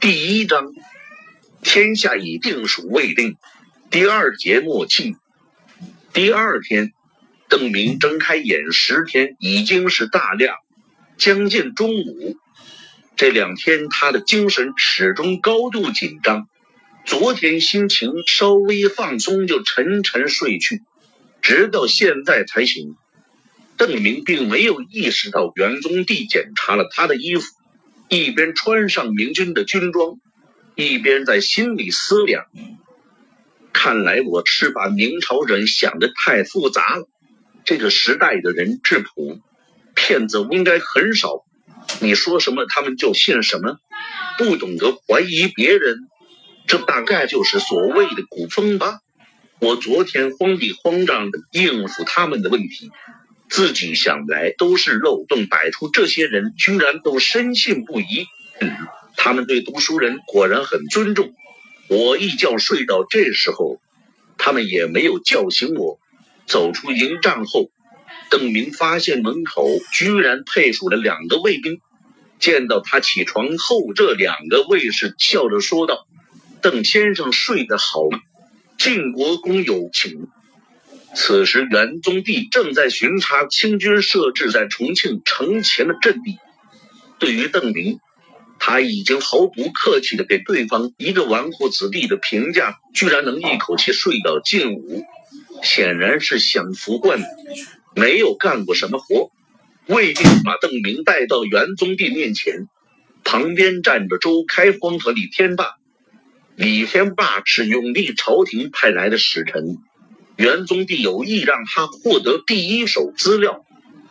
第一章，天下已定属未定。第二节末期，第二天，邓明睁开眼时，天已经是大亮，将近中午。这两天他的精神始终高度紧张。昨天心情稍微放松，就沉沉睡去，直到现在才醒。邓明并没有意识到袁宗帝检查了他的衣服。一边穿上明军的军装，一边在心里思量：看来我是把明朝人想的太复杂了。这个时代的人质朴，骗子应该很少。你说什么，他们就信什么，不懂得怀疑别人，这大概就是所谓的古风吧。我昨天慌里慌张的应付他们的问题。自己想来都是漏洞百出，这些人居然都深信不疑。他们对读书人果然很尊重。我一觉睡到这时候，他们也没有叫醒我。走出营帐后，邓明发现门口居然配属了两个卫兵。见到他起床后，这两个卫士笑着说道：“邓先生睡得好吗？晋国公有请。”此时，元宗帝正在巡查清军设置在重庆城前的阵地。对于邓明，他已经毫不客气的给对方一个纨绔子弟的评价，居然能一口气睡到近午，显然是享福惯了，没有干过什么活。卫兵把邓明带到元宗帝面前，旁边站着周开荒和李天霸。李天霸是永历朝廷派来的使臣。元宗帝有意让他获得第一手资料，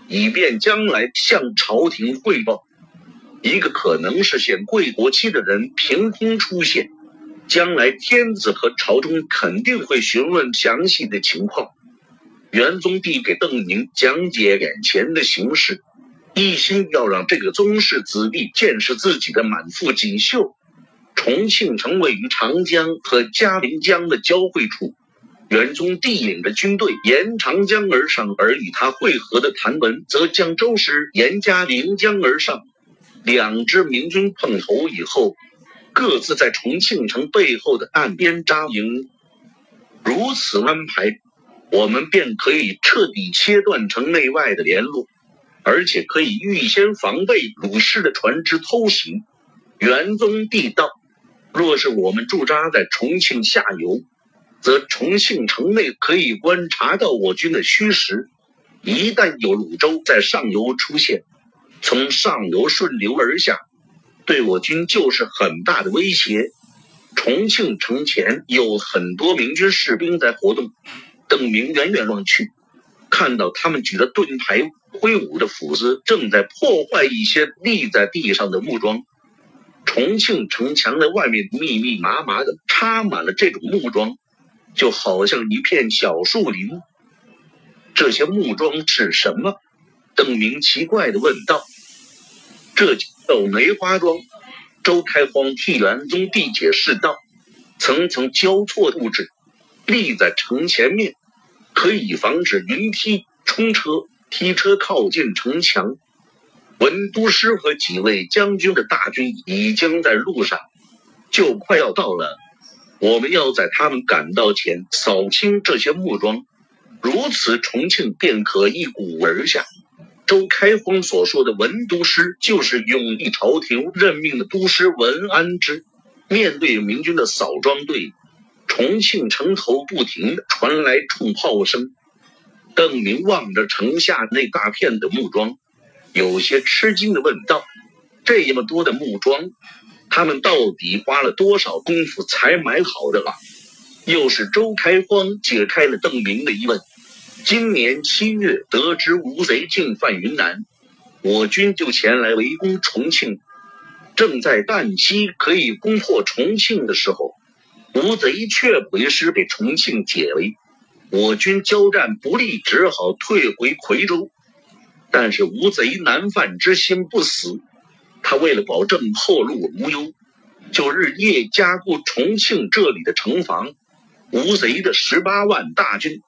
以便将来向朝廷汇报。一个可能是显贵国戚的人凭空出现，将来天子和朝中肯定会询问详细的情况。元宗帝给邓宁讲解眼前的形势，一心要让这个宗室子弟见识自己的满腹锦绣。重庆城位于长江和嘉陵江的交汇处。元宗帝领着军队沿长江而上，而与他会合的谭文则将周师沿嘉陵江而上。两支明军碰头以后，各自在重庆城背后的岸边扎营。如此安排，我们便可以彻底切断城内外的联络，而且可以预先防备鲁氏的船只偷袭。元宗帝道：若是我们驻扎在重庆下游。则重庆城内可以观察到我军的虚实。一旦有鲁州在上游出现，从上游顺流而下，对我军就是很大的威胁。重庆城前有很多明军士兵在活动。邓明远远望去，看到他们举着盾牌、挥舞着斧子，正在破坏一些立在地上的木桩。重庆城墙的外面密密麻麻的插满了这种木桩。就好像一片小树林。这些木桩是什么？邓明奇怪的问道。这叫梅花桩。周开荒替元宗帝解释道：“层层交错布置，立在城前面，可以防止云梯、冲车、梯车靠近城墙。”文都师和几位将军的大军已经在路上，就快要到了。我们要在他们赶到前扫清这些木桩，如此重庆便可一鼓而下。周开荒所说的文都师，就是永历朝廷任命的都师文安之。面对明军的扫庄队，重庆城头不停的传来冲炮声。邓明望着城下那大片的木桩，有些吃惊的问道：“这么多的木桩？”他们到底花了多少功夫才买好的啊？又是周开荒解开了邓明的疑问。今年七月，得知吴贼进犯云南，我军就前来围攻重庆。正在旦夕可以攻破重庆的时候，吴贼却为师被重庆解围，我军交战不利，只好退回夔州。但是吴贼南犯之心不死。他为了保证后路无忧，就日夜加固重庆这里的城防。吴贼的十八万大军，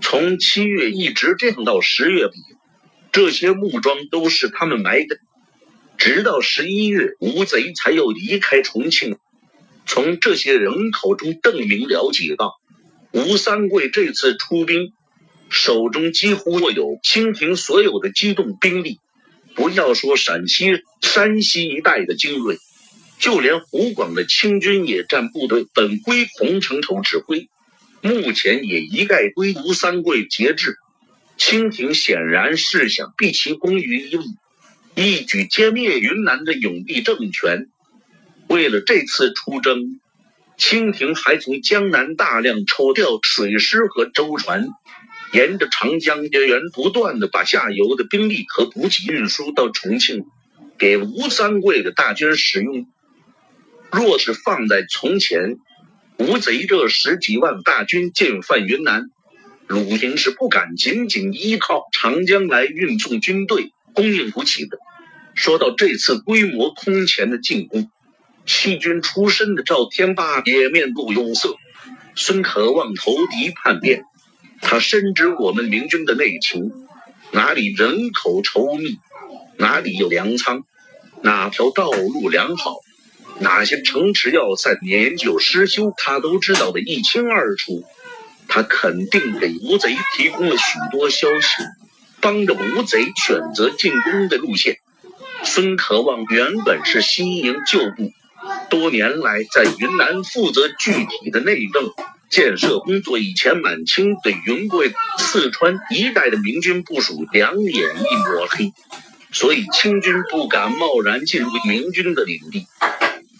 从七月一直这样到十月底，这些木桩都是他们埋的。直到十一月，吴贼才又离开重庆。从这些人口中，邓明了解到，吴三桂这次出兵，手中几乎握有清廷所有的机动兵力。不要说陕西、山西一带的精锐，就连湖广的清军野战部队本归洪承畴指挥，目前也一概归吴三桂节制。清廷显然是想避其功于一役，一举歼灭云南的永历政权。为了这次出征，清廷还从江南大量抽调水师和舟船。沿着长江源源不断的把下游的兵力和补给运输到重庆，给吴三桂的大军使用。若是放在从前，吴贼这十几万大军进犯云南，鲁平是不敢仅仅依靠长江来运送军队、供应补给的。说到这次规模空前的进攻，弃军出身的赵天霸也面露忧色。孙可望投敌叛变。他深知我们明军的内情，哪里人口稠密，哪里有粮仓，哪条道路良好，哪些城池要塞年久失修，他都知道的一清二楚。他肯定给吴贼提供了许多消息，帮着吴贼选择进攻的路线。孙可望原本是新营旧部，多年来在云南负责具体的内政。建设工作以前，满清对云贵、四川一带的明军部署两眼一抹黑，所以清军不敢贸然进入明军的领地。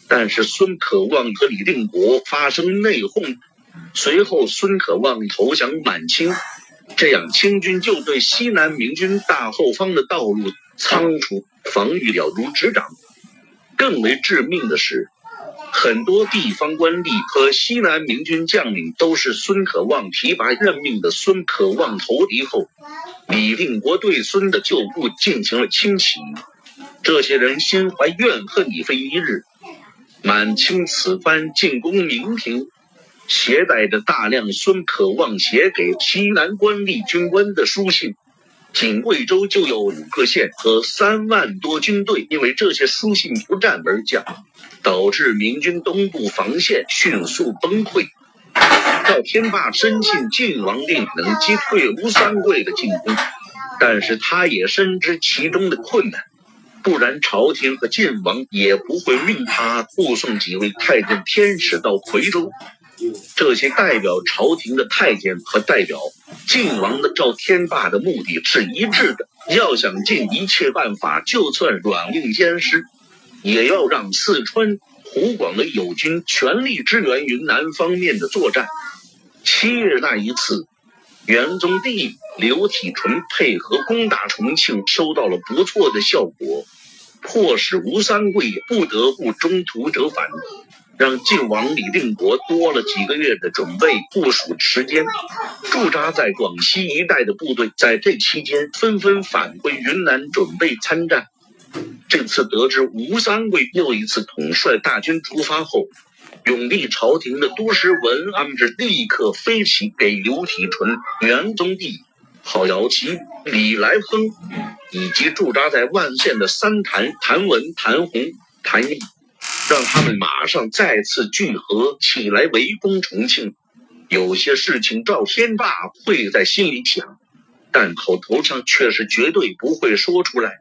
但是孙可望和李定国发生内讧，随后孙可望投降满清，这样清军就对西南明军大后方的道路仓促防御了如指掌。更为致命的是。很多地方官吏和西南明军将领都是孙可望提拔任命的。孙可望投敌后，李定国对孙的旧部进行了清洗，这些人心怀怨恨已非一日。满清此番进攻明廷，携带着大量孙可望写给西南官吏军官的书信。仅贵州就有五个县和三万多军队，因为这些书信不战而降，导致明军东部防线迅速崩溃。赵天霸深信晋王令能击退吴三桂的进攻，但是他也深知其中的困难，不然朝廷和晋王也不会命他护送几位太监天使到夔州。这些代表朝廷的太监和代表晋王的赵天霸的目的是一致的，要想尽一切办法，就算软硬兼施，也要让四川、湖广的友军全力支援云南方面的作战。七月那一次，元宗帝刘体纯配合攻打重庆，收到了不错的效果，迫使吴三桂不得不中途折返。让晋王李定国多了几个月的准备部署时间，驻扎在广西一带的部队在这期间纷纷返回云南准备参战。这次得知吴三桂又一次统帅大军出发后，永历朝廷的都师文安之立刻飞起给刘体纯、元宗帝、郝瑶琪、李来亨以及驻扎在万县的三谭谭文、谭红、谭毅。让他们马上再次聚合起来围攻重庆。有些事情赵天霸会在心里想，但口头上却是绝对不会说出来。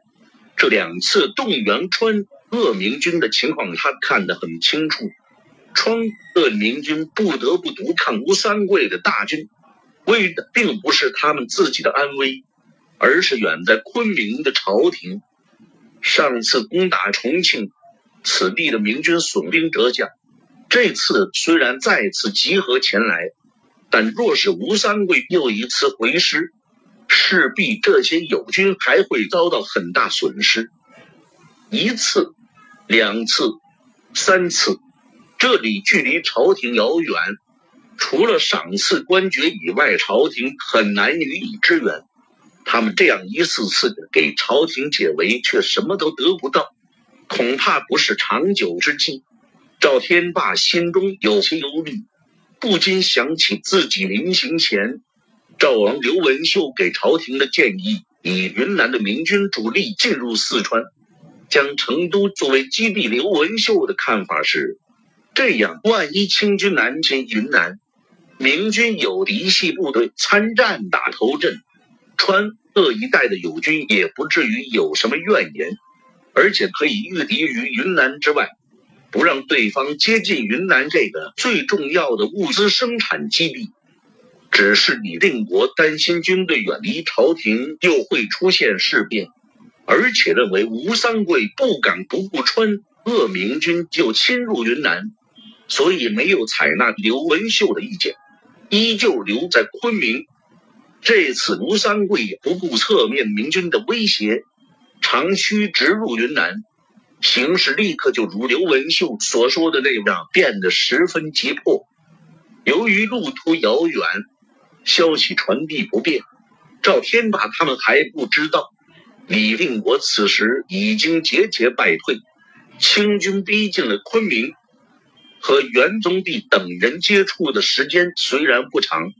这两次动员川鄂明军的情况，他看得很清楚。川鄂明军不得不独抗吴三桂的大军，为的并不是他们自己的安危，而是远在昆明的朝廷。上次攻打重庆。此地的明军损兵折将，这次虽然再次集合前来，但若是吴三桂又一次回师，势必这些友军还会遭到很大损失。一次、两次、三次，这里距离朝廷遥远，除了赏赐官爵以外，朝廷很难予以支援。他们这样一次次的给朝廷解围，却什么都得不到。恐怕不是长久之计。赵天霸心中有些忧虑，不禁想起自己临行前，赵王刘文秀给朝廷的建议：以云南的明军主力进入四川，将成都作为基地。刘文秀的看法是：这样，万一清军南侵云南，明军有嫡系部队参战打头阵，川鄂一带的友军也不至于有什么怨言，而且可以御敌于云南之外。不让对方接近云南这个最重要的物资生产基地，只是李定国担心军队远离朝廷又会出现事变，而且认为吴三桂不敢不顾川鄂明军就侵入云南，所以没有采纳刘文秀的意见，依旧留在昆明。这次吴三桂不顾侧面明军的威胁，长驱直入云南。形势立刻就如刘文秀所说的那样变得十分急迫。由于路途遥远，消息传递不便，赵天霸他们还不知道，李定国此时已经节节败退，清军逼近了昆明。和元宗帝等人接触的时间虽然不长，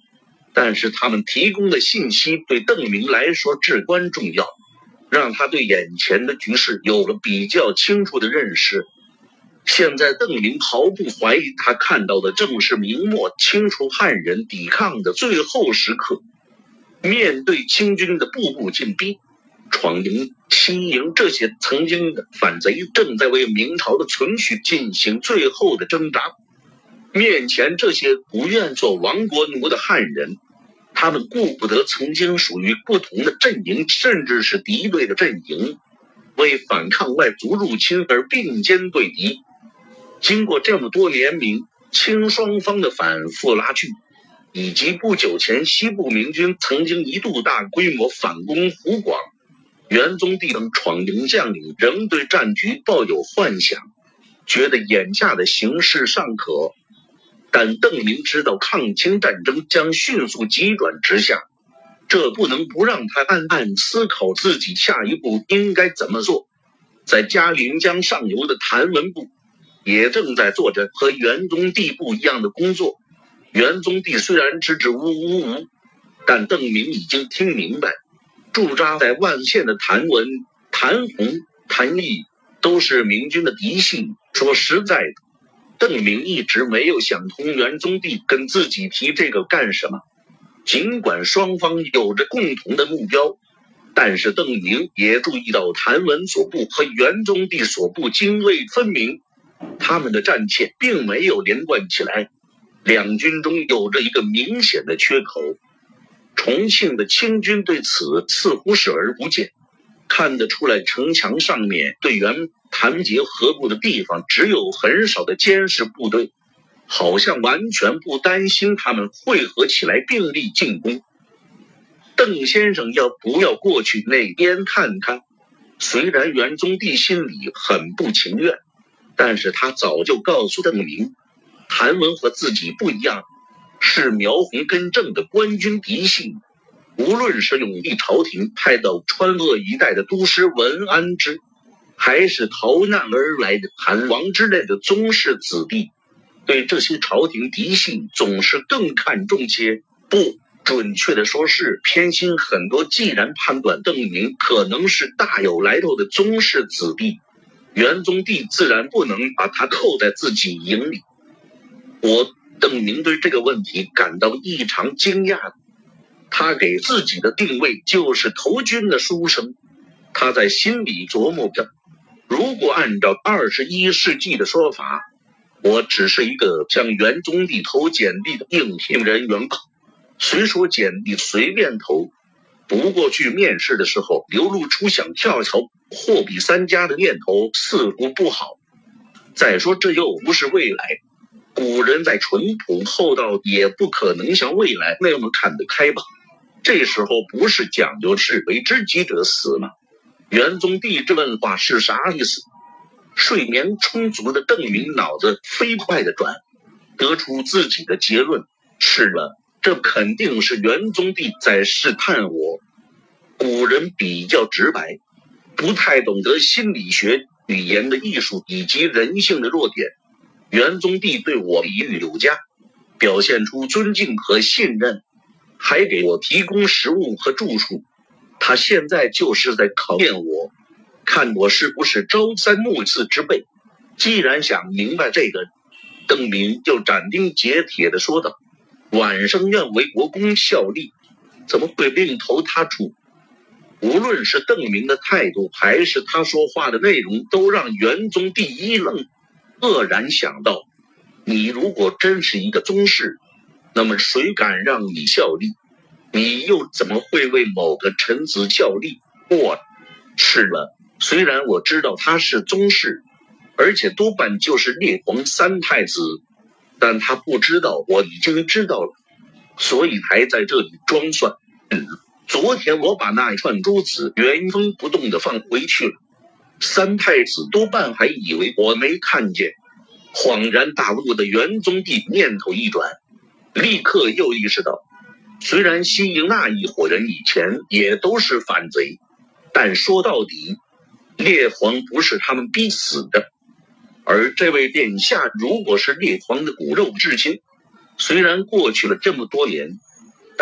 但是他们提供的信息对邓明来说至关重要。让他对眼前的局势有了比较清楚的认识。现在邓明毫不怀疑，他看到的正是明末清除汉人抵抗的最后时刻。面对清军的步步进逼，闯营、西营这些曾经的反贼，正在为明朝的存续进行最后的挣扎。面前这些不愿做亡国奴的汉人。他们顾不得曾经属于不同的阵营，甚至是敌对的阵营，为反抗外族入侵而并肩对敌。经过这么多年明清双方的反复拉锯，以及不久前西部明军曾经一度大规模反攻湖广，元宗帝等闯营将领仍对战局抱有幻想，觉得眼下的形势尚可。但邓明知道抗清战争将迅速急转直下，这不能不让他暗暗思考自己下一步应该怎么做。在嘉陵江上游的谭文部也正在做着和元宗帝不一样的工作。元宗帝虽然支支吾吾吾，但邓明已经听明白，驻扎在万县的谭文、谭红、谭毅都是明军的嫡系。说实在的。邓明一直没有想通元宗帝跟自己提这个干什么。尽管双方有着共同的目标，但是邓明也注意到谭文所部和元宗帝所部泾渭分明，他们的战线并没有连贯起来，两军中有着一个明显的缺口。重庆的清军对此似乎视而不见，看得出来城墙上面队员。谭结合部的地方只有很少的监视部队，好像完全不担心他们汇合起来并力进攻。邓先生要不要过去那边看看？虽然元宗帝心里很不情愿，但是他早就告诉邓明，谭文和自己不一样，是苗红根正的官军嫡系。无论是永历朝廷派到川鄂一带的都师文安之。还是逃难而来的韩王之类的宗室子弟，对这些朝廷嫡系总是更看重些。不准确的说，是偏心很多。既然判断邓明可能是大有来头的宗室子弟，元宗帝自然不能把他扣在自己营里。我邓明对这个问题感到异常惊讶。他给自己的定位就是投军的书生。他在心里琢磨着。如果按照二十一世纪的说法，我只是一个向元宗帝投简历的应聘人员吧。虽说简历随便投，不过去面试的时候流露出想跳槽货比三家的念头似乎不好。再说这又不是未来，古人在淳朴厚道也不可能像未来那么看得开吧？这时候不是讲究是为知己者死吗？元宗帝这问话是啥意思？睡眠充足的邓明脑子飞快的转，得出自己的结论：是了，这肯定是元宗帝在试探我。古人比较直白，不太懂得心理学、语言的艺术以及人性的弱点。元宗帝对我礼遇有加，表现出尊敬和信任，还给我提供食物和住处。他现在就是在考验我，看我是不是朝三暮四之辈。既然想明白这个，邓明就斩钉截铁的说道：“晚生愿为国公效力，怎么会另投他处？”无论是邓明的态度，还是他说话的内容，都让元宗第一愣，愕然想到：你如果真是一个宗室，那么谁敢让你效力？你又怎么会为某个臣子效力？我，是了，虽然我知道他是宗室，而且多半就是列皇三太子，但他不知道我已经知道了，所以还在这里装蒜。昨天我把那一串珠子原封不动的放回去了，三太子多半还以为我没看见。恍然大悟的元宗帝念头一转，立刻又意识到，虽然西营那一伙人以前也都是反贼，但说到底，列皇不是他们逼死的。而这位殿下如果是列皇的骨肉至亲，虽然过去了这么多年。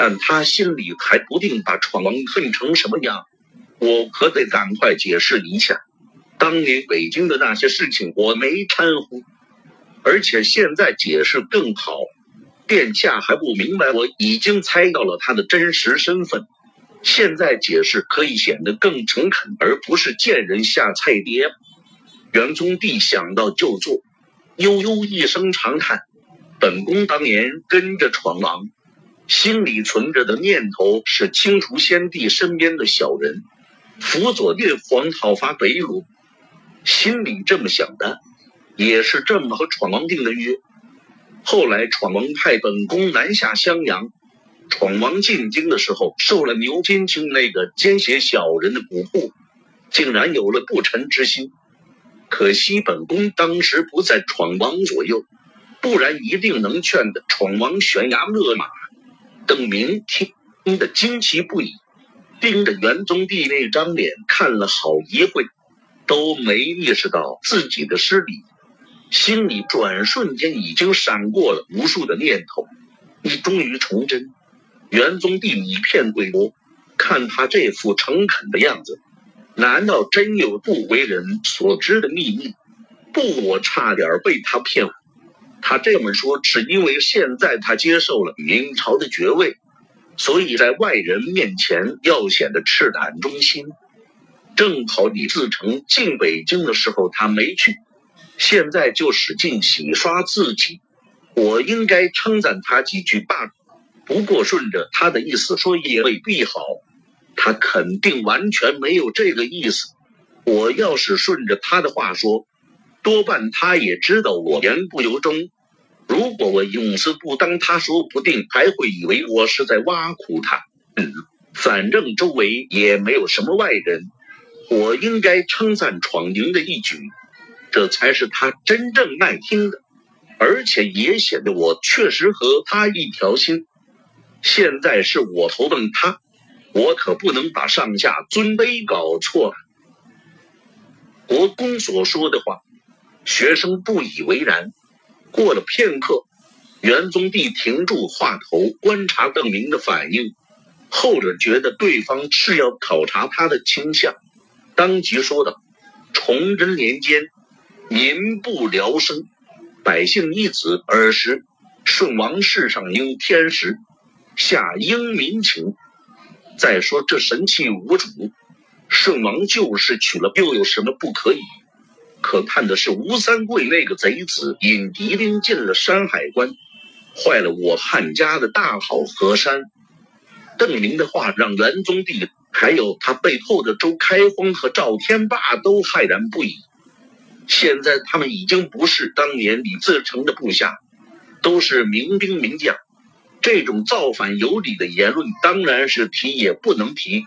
但他心里还不定把闯王恨成什么样，我可得赶快解释一下。当年北京的那些事情我没掺和，而且现在解释更好。殿下还不明白，我已经猜到了他的真实身份。现在解释可以显得更诚恳，而不是见人下菜碟。元宗帝想到就做，悠悠一声长叹：“本宫当年跟着闯王。”心里存着的念头是清除先帝身边的小人，辅佐列皇讨伐北虏。心里这么想的，也是这么和闯王定的约。后来闯王派本宫南下襄阳，闯王进京的时候受了牛金清那个奸邪小人的蛊惑，竟然有了不臣之心。可惜本宫当时不在闯王左右，不然一定能劝得闯王悬崖勒马。邓明听得惊奇不已，盯着元宗帝那张脸看了好一会，都没意识到自己的失礼，心里转瞬间已经闪过了无数的念头。你终于崇祯，元宗帝一片鬼国，看他这副诚恳的样子，难道真有不为人所知的秘密？不，我差点被他骗了。他这么说，是因为现在他接受了明朝的爵位，所以在外人面前要显得赤胆忠心。正好李自成进北京的时候他没去，现在就使劲洗刷自己。我应该称赞他几句罢了。不过顺着他的意思说也未必好，他肯定完全没有这个意思。我要是顺着他的话说。多半他也知道我言不由衷。如果我永死不当，他说不定还会以为我是在挖苦他。嗯，反正周围也没有什么外人，我应该称赞闯营的一举，这才是他真正爱听的，而且也显得我确实和他一条心。现在是我投奔他，我可不能把上下尊卑搞错了。国公所说的话。学生不以为然。过了片刻，元宗帝停住话头，观察邓明的反应。后者觉得对方是要考察他的倾向，当即说道：“崇祯年间，民不聊生，百姓一子而食。顺王世上应天时，下应民情。再说这神器无主，顺王就是娶了，又有什么不可以？”可叹的是，吴三桂那个贼子引敌兵进了山海关，坏了我汉家的大好河山。邓明的话让元宗帝还有他背后的周开荒和赵天霸都骇然不已。现在他们已经不是当年李自成的部下，都是民兵名将，这种造反有理的言论当然是提也不能提。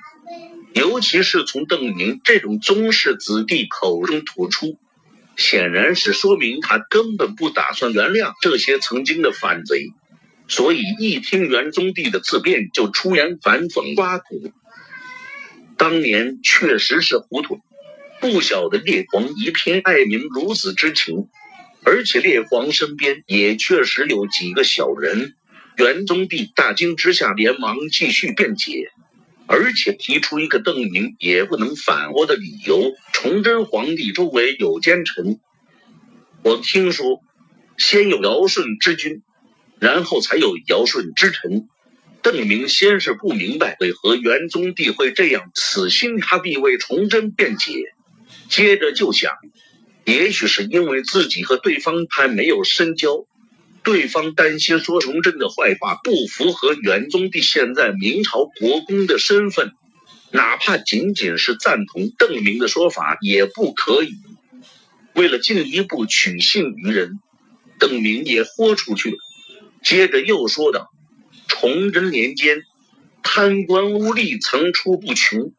尤其是从邓明这种宗室子弟口中吐出，显然是说明他根本不打算原谅这些曾经的反贼，所以一听元宗帝的自辩就出言反讽挖苦。当年确实是糊涂，不晓得列皇一片爱民如子之情，而且列皇身边也确实有几个小人。元宗帝大惊之下，连忙继续辩解。而且提出一个邓明也不能反驳的理由：崇祯皇帝周围有奸臣。我听说，先有尧舜之君，然后才有尧舜之臣。邓明先是不明白为何元宗帝会这样死心塌地为崇祯辩解，接着就想，也许是因为自己和对方还没有深交。对方担心说崇祯的坏话不符合元宗帝现在明朝国公的身份，哪怕仅仅是赞同邓明的说法也不可以。为了进一步取信于人，邓明也豁出去了。接着又说道：“崇祯年间，贪官污吏层出不穷，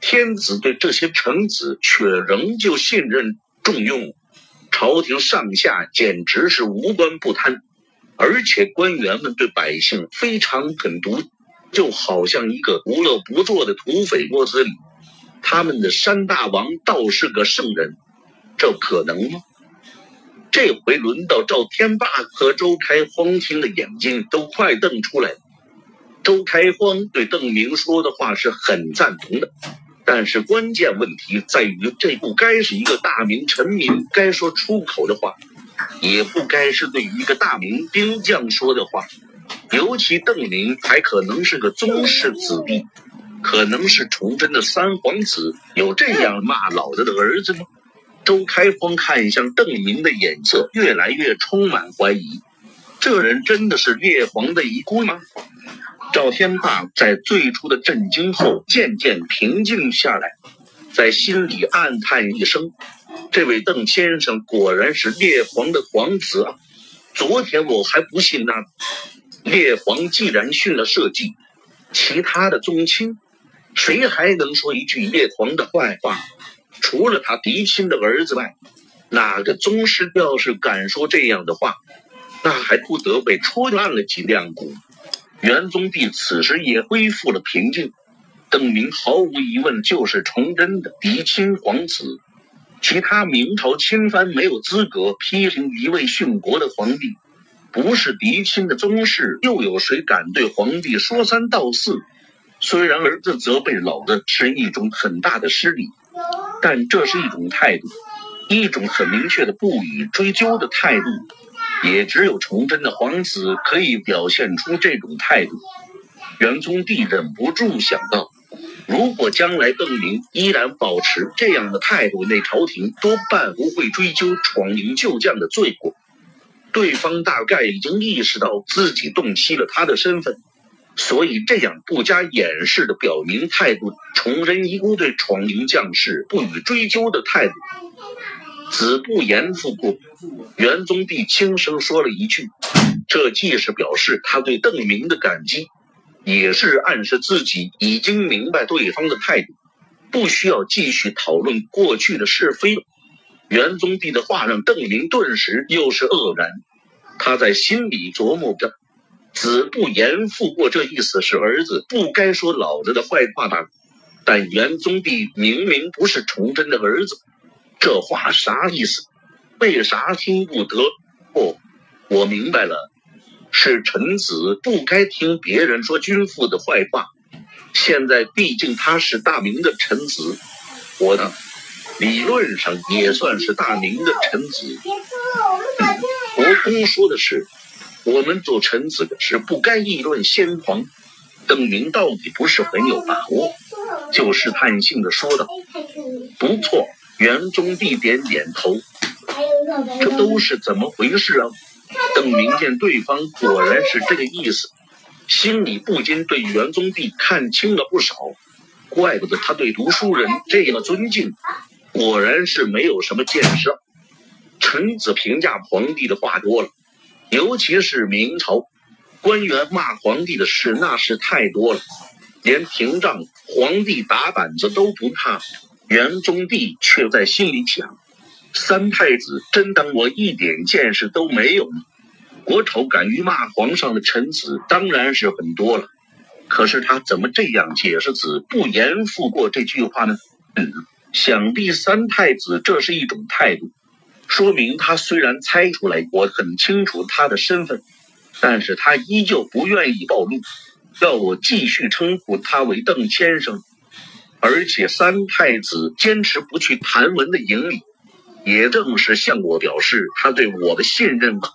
天子对这些臣子却仍旧信任重用。”朝廷上下简直是无官不贪，而且官员们对百姓非常狠毒，就好像一个无恶不作的土匪窝子里。他们的山大王倒是个圣人，这可能吗？这回轮到赵天霸和周开荒听的眼睛都快瞪出来了。周开荒对邓明说的话是很赞同的。但是关键问题在于，这不该是一个大明臣民该说出口的话，也不该是对一个大明兵将说的话。尤其邓明还可能是个宗室子弟，可能是崇祯的三皇子，有这样骂老子的儿子吗？周开荒看向邓明的眼色越来越充满怀疑，这人真的是列皇的遗孤吗？赵天霸在最初的震惊后渐渐平静下来，在心里暗叹一声：“这位邓先生果然是列皇的皇子啊！昨天我还不信呢。列皇既然训了社稷，其他的宗亲谁还能说一句列皇的坏话？除了他嫡亲的儿子外，哪个宗师要是敢说这样的话，那还不得被戳烂了几两骨？”元宗帝此时也恢复了平静。邓明毫无疑问就是崇祯的嫡亲皇子，其他明朝亲藩没有资格批评一位殉国的皇帝。不是嫡亲的宗室，又有谁敢对皇帝说三道四？虽然儿子责备老的是一种很大的失礼，但这是一种态度，一种很明确的不予追究的态度。也只有崇祯的皇子可以表现出这种态度。元宗帝忍不住想到，如果将来邓明依然保持这样的态度，那朝廷多半不会追究闯营救将的罪过。对方大概已经意识到自己洞悉了他的身份，所以这样不加掩饰的表明态度，崇祯遗孤对闯营将士不予追究的态度。子不言父过，元宗帝轻声说了一句：“这既是表示他对邓明的感激，也是暗示自己已经明白对方的态度，不需要继续讨论过去的是非了。”元宗帝的话让邓明顿时又是愕然，他在心里琢磨着：“子不言父过，这意思是儿子不该说老子的坏话吧？但元宗帝明明不是崇祯的儿子。”这话啥意思？为啥听不得？哦，我明白了，是臣子不该听别人说君父的坏话。现在毕竟他是大明的臣子，我呢，理论上也算是大明的臣子。国公说的是，我们做臣子的是不该议论先皇。邓明到底不是很有把握，就试探性的说道：“不错。”元宗帝点点头，这都是怎么回事啊？邓明见对方果然是这个意思，心里不禁对元宗帝看清了不少。怪不得他对读书人这样尊敬，果然是没有什么见识。臣子评价皇帝的话多了，尤其是明朝官员骂皇帝的事那是太多了，连屏障皇帝打板子都不怕。元宗帝却在心里想：三太子真当我一点见识都没有吗？国仇敢于骂皇上的臣子当然是很多了，可是他怎么这样解释“子不言复过”这句话呢？想必三太子这是一种态度，说明他虽然猜出来我很清楚他的身份，但是他依旧不愿意暴露。要我继续称呼他为邓先生，而且三太子坚持不去谭文的营里，也正是向我表示他对我的信任吧。